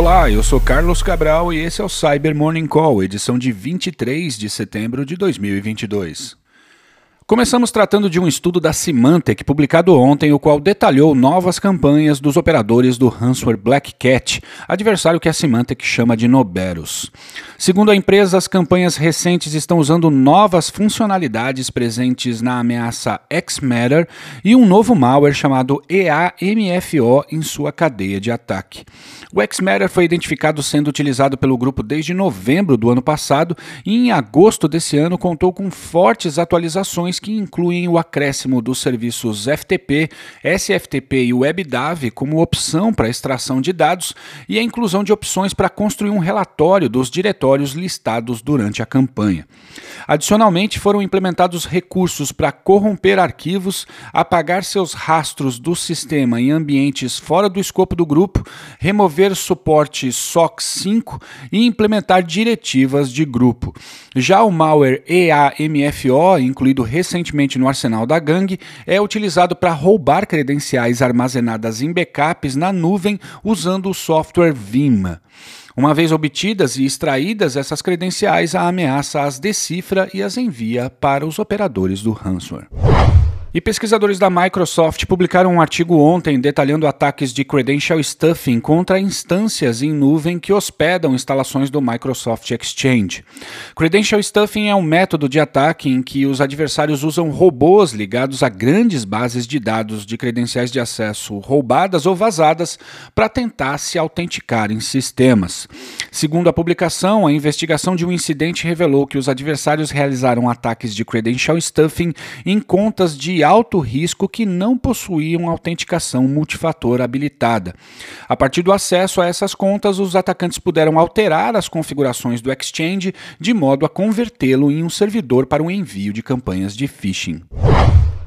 Olá, eu sou Carlos Cabral e esse é o Cyber Morning Call, edição de 23 de setembro de 2022. Começamos tratando de um estudo da Symantec publicado ontem, o qual detalhou novas campanhas dos operadores do ransomware Black Cat, adversário que a Symantec chama de Noberus. Segundo a empresa, as campanhas recentes estão usando novas funcionalidades presentes na ameaça Xmatter e um novo malware chamado EAMFO em sua cadeia de ataque. O Xmatter foi identificado sendo utilizado pelo grupo desde novembro do ano passado e em agosto desse ano contou com fortes atualizações que incluem o acréscimo dos serviços FTP, SFTP e WebDAV como opção para extração de dados e a inclusão de opções para construir um relatório dos diretórios listados durante a campanha. Adicionalmente, foram implementados recursos para corromper arquivos, apagar seus rastros do sistema em ambientes fora do escopo do grupo, remover suporte SOC 5 e implementar diretivas de grupo. Já o malware EAMFO, incluído recentemente recentemente no arsenal da gangue, é utilizado para roubar credenciais armazenadas em backups na nuvem usando o software Vim. Uma vez obtidas e extraídas essas credenciais, a ameaça as decifra e as envia para os operadores do ransomware. E pesquisadores da Microsoft publicaram um artigo ontem detalhando ataques de credential stuffing contra instâncias em nuvem que hospedam instalações do Microsoft Exchange. Credential stuffing é um método de ataque em que os adversários usam robôs ligados a grandes bases de dados de credenciais de acesso roubadas ou vazadas para tentar se autenticar em sistemas. Segundo a publicação, a investigação de um incidente revelou que os adversários realizaram ataques de credential stuffing em contas de alto risco que não possuíam autenticação multifator habilitada. A partir do acesso a essas contas, os atacantes puderam alterar as configurações do Exchange de modo a convertê-lo em um servidor para o envio de campanhas de phishing.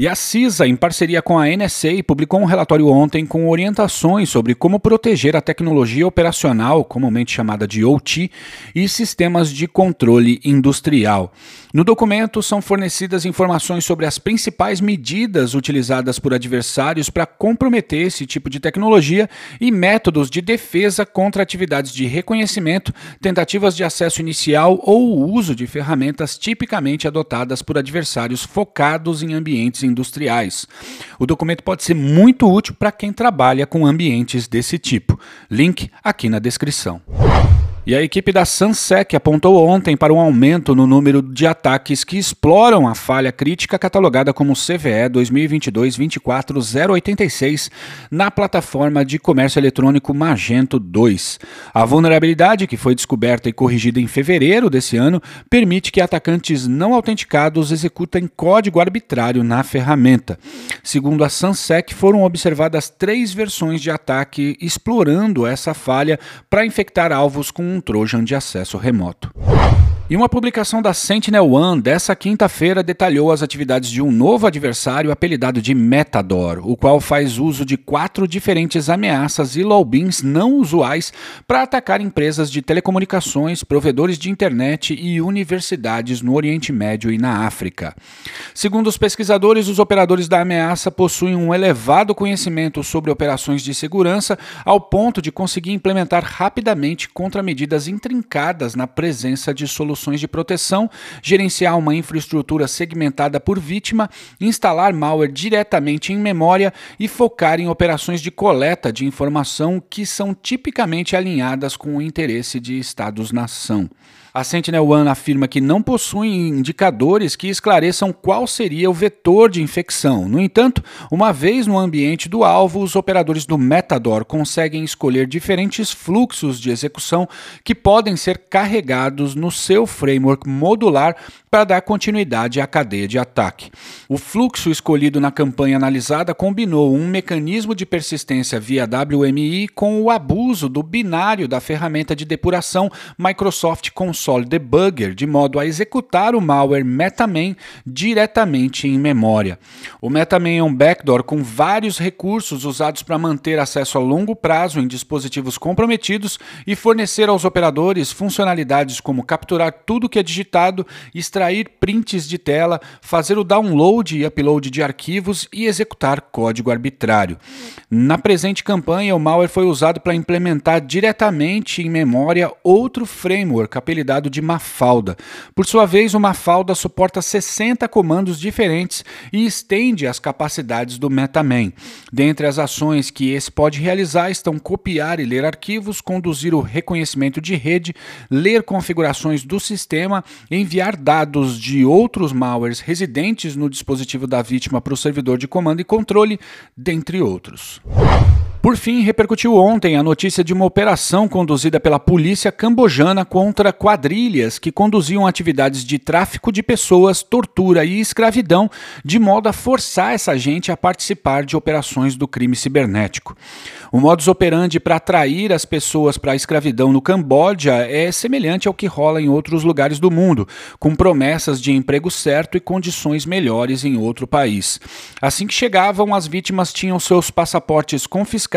E a CISA, em parceria com a NSA, publicou um relatório ontem com orientações sobre como proteger a tecnologia operacional, comumente chamada de OT, e sistemas de controle industrial. No documento são fornecidas informações sobre as principais medidas utilizadas por adversários para comprometer esse tipo de tecnologia e métodos de defesa contra atividades de reconhecimento, tentativas de acesso inicial ou uso de ferramentas tipicamente adotadas por adversários focados em ambientes industriais. O documento pode ser muito útil para quem trabalha com ambientes desse tipo. Link aqui na descrição. E a equipe da Sansec apontou ontem para um aumento no número de ataques que exploram a falha crítica catalogada como CVE 2022-24086 na plataforma de comércio eletrônico Magento 2. A vulnerabilidade, que foi descoberta e corrigida em fevereiro desse ano, permite que atacantes não autenticados executem código arbitrário na ferramenta. Segundo a Sansec, foram observadas três versões de ataque explorando essa falha para infectar alvos com um Trojan de acesso remoto. E uma publicação da Sentinel One dessa quinta-feira detalhou as atividades de um novo adversário apelidado de Metador, o qual faz uso de quatro diferentes ameaças e logins não usuais para atacar empresas de telecomunicações, provedores de internet e universidades no Oriente Médio e na África. Segundo os pesquisadores, os operadores da ameaça possuem um elevado conhecimento sobre operações de segurança, ao ponto de conseguir implementar rapidamente contramedidas intrincadas na presença de soluções soluções de proteção, gerenciar uma infraestrutura segmentada por vítima, instalar malware diretamente em memória e focar em operações de coleta de informação que são tipicamente alinhadas com o interesse de Estados-nação. A Sentinel-1 afirma que não possui indicadores que esclareçam qual seria o vetor de infecção. No entanto, uma vez no ambiente do alvo, os operadores do Metador conseguem escolher diferentes fluxos de execução que podem ser carregados no seu framework modular para dar continuidade à cadeia de ataque. O fluxo escolhido na campanha analisada combinou um mecanismo de persistência via WMI com o abuso do binário da ferramenta de depuração Microsoft Console console debugger de modo a executar o malware MetaMain diretamente em memória. O MetaMain é um backdoor com vários recursos usados para manter acesso a longo prazo em dispositivos comprometidos e fornecer aos operadores funcionalidades como capturar tudo que é digitado, extrair prints de tela, fazer o download e upload de arquivos e executar código arbitrário. Na presente campanha, o malware foi usado para implementar diretamente em memória outro framework apelidado de Mafalda. Por sua vez, o Mafalda suporta 60 comandos diferentes e estende as capacidades do MetaMain. Dentre as ações que esse pode realizar estão copiar e ler arquivos, conduzir o reconhecimento de rede, ler configurações do sistema, enviar dados de outros malwares residentes no dispositivo da vítima para o servidor de comando e controle, dentre outros. Por fim, repercutiu ontem a notícia de uma operação conduzida pela polícia cambojana contra quadrilhas que conduziam atividades de tráfico de pessoas, tortura e escravidão, de modo a forçar essa gente a participar de operações do crime cibernético. O modus operandi para atrair as pessoas para a escravidão no Camboja é semelhante ao que rola em outros lugares do mundo, com promessas de emprego certo e condições melhores em outro país. Assim que chegavam, as vítimas tinham seus passaportes confiscados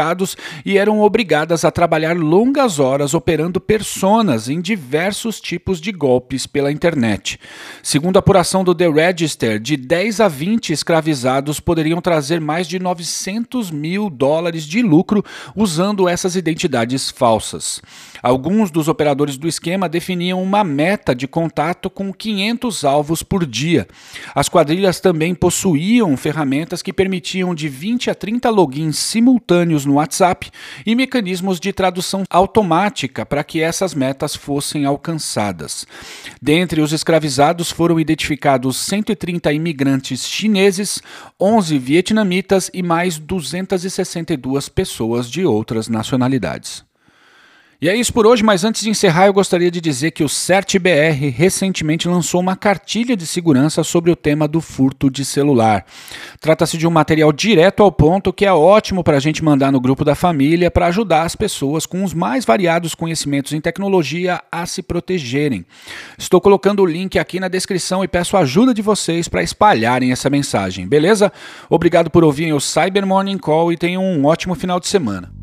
e eram obrigadas a trabalhar longas horas operando personas em diversos tipos de golpes pela internet. Segundo a apuração do The Register, de 10 a 20 escravizados poderiam trazer mais de 900 mil dólares de lucro usando essas identidades falsas. Alguns dos operadores do esquema definiam uma meta de contato com 500 alvos por dia. As quadrilhas também possuíam ferramentas que permitiam de 20 a 30 logins simultâneos no WhatsApp e mecanismos de tradução automática para que essas metas fossem alcançadas. Dentre os escravizados foram identificados 130 imigrantes chineses, 11 vietnamitas e mais 262 pessoas de outras nacionalidades. E é isso por hoje, mas antes de encerrar, eu gostaria de dizer que o CertBR recentemente lançou uma cartilha de segurança sobre o tema do furto de celular. Trata-se de um material direto ao ponto que é ótimo para a gente mandar no grupo da família para ajudar as pessoas com os mais variados conhecimentos em tecnologia a se protegerem. Estou colocando o link aqui na descrição e peço a ajuda de vocês para espalharem essa mensagem, beleza? Obrigado por ouvirem o Cyber Morning Call e tenham um ótimo final de semana.